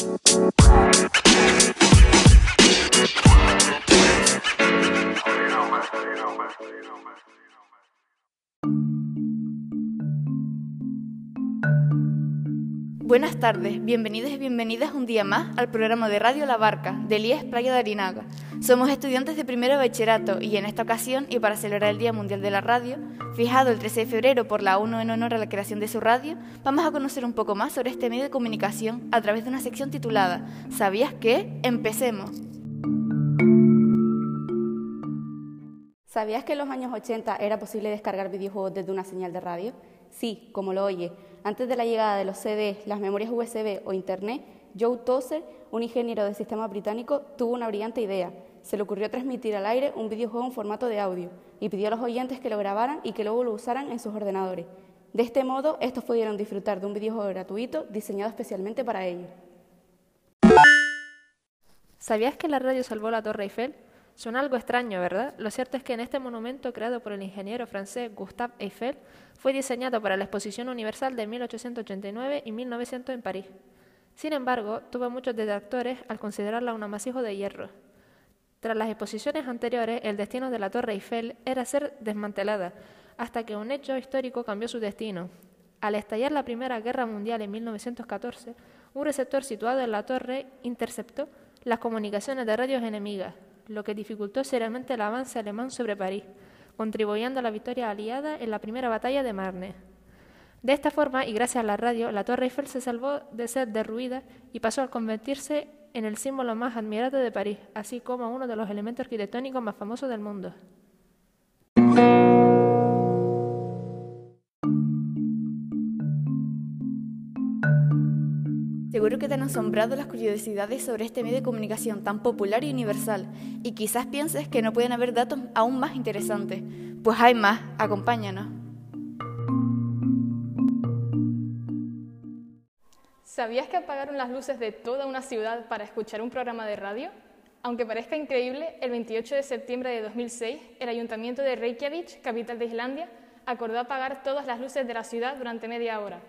Thank you. Buenas tardes, bienvenidos y bienvenidas un día más al programa de Radio La Barca, de IES Playa de Arinaga. Somos estudiantes de primero bachillerato y en esta ocasión, y para celebrar el Día Mundial de la Radio, fijado el 13 de febrero por la ONU en honor a la creación de su radio, vamos a conocer un poco más sobre este medio de comunicación a través de una sección titulada ¿Sabías qué? Empecemos. ¿Sabías que en los años 80 era posible descargar videojuegos desde una señal de radio? Sí, como lo oye. Antes de la llegada de los CDs, las memorias USB o Internet, Joe Tozer, un ingeniero de sistema británico, tuvo una brillante idea. Se le ocurrió transmitir al aire un videojuego en formato de audio y pidió a los oyentes que lo grabaran y que luego lo usaran en sus ordenadores. De este modo, estos pudieron disfrutar de un videojuego gratuito diseñado especialmente para ellos. ¿Sabías que la radio salvó la Torre Eiffel? Suena algo extraño, ¿verdad? Lo cierto es que en este monumento creado por el ingeniero francés Gustave Eiffel fue diseñado para la Exposición Universal de 1889 y 1900 en París. Sin embargo, tuvo muchos detractores al considerarla un amasijo de hierro. Tras las exposiciones anteriores, el destino de la Torre Eiffel era ser desmantelada, hasta que un hecho histórico cambió su destino. Al estallar la Primera Guerra Mundial en 1914, un receptor situado en la torre interceptó las comunicaciones de radios enemigas, lo que dificultó seriamente el avance alemán sobre París, contribuyendo a la victoria aliada en la primera batalla de Marne. De esta forma, y gracias a la radio, la Torre Eiffel se salvó de ser derruida y pasó a convertirse en el símbolo más admirado de París, así como uno de los elementos arquitectónicos más famosos del mundo. Seguro que te han asombrado las curiosidades sobre este medio de comunicación tan popular y universal, y quizás pienses que no pueden haber datos aún más interesantes. Pues hay más, acompáñanos. ¿Sabías que apagaron las luces de toda una ciudad para escuchar un programa de radio? Aunque parezca increíble, el 28 de septiembre de 2006, el ayuntamiento de Reykjavik, capital de Islandia, acordó apagar todas las luces de la ciudad durante media hora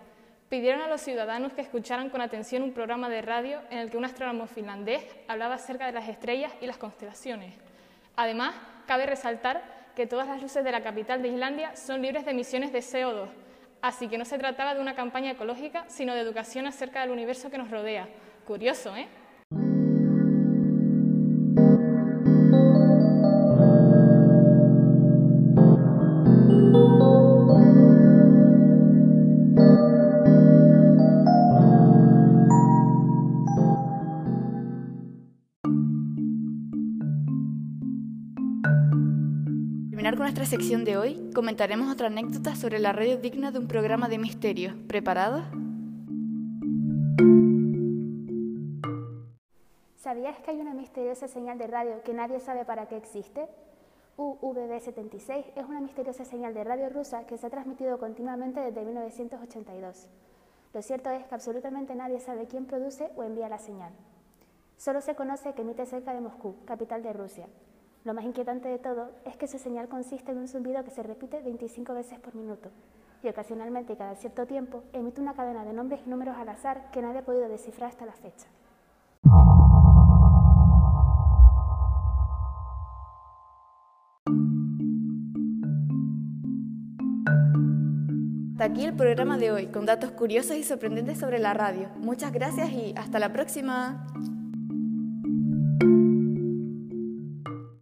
pidieron a los ciudadanos que escucharan con atención un programa de radio en el que un astrónomo finlandés hablaba acerca de las estrellas y las constelaciones. Además, cabe resaltar que todas las luces de la capital de Islandia son libres de emisiones de CO2, así que no se trataba de una campaña ecológica, sino de educación acerca del universo que nos rodea. Curioso, ¿eh? Terminar con nuestra sección de hoy, comentaremos otra anécdota sobre la radio digna de un programa de misterio. ¿Preparados? ¿Sabías que hay una misteriosa señal de radio que nadie sabe para qué existe? UVB76 es una misteriosa señal de radio rusa que se ha transmitido continuamente desde 1982. Lo cierto es que absolutamente nadie sabe quién produce o envía la señal. Solo se conoce que emite cerca de Moscú, capital de Rusia, lo más inquietante de todo es que su señal consiste en un zumbido que se repite 25 veces por minuto y ocasionalmente cada cierto tiempo emite una cadena de nombres y números al azar que nadie ha podido descifrar hasta la fecha. Hasta aquí el programa de hoy con datos curiosos y sorprendentes sobre la radio. Muchas gracias y hasta la próxima.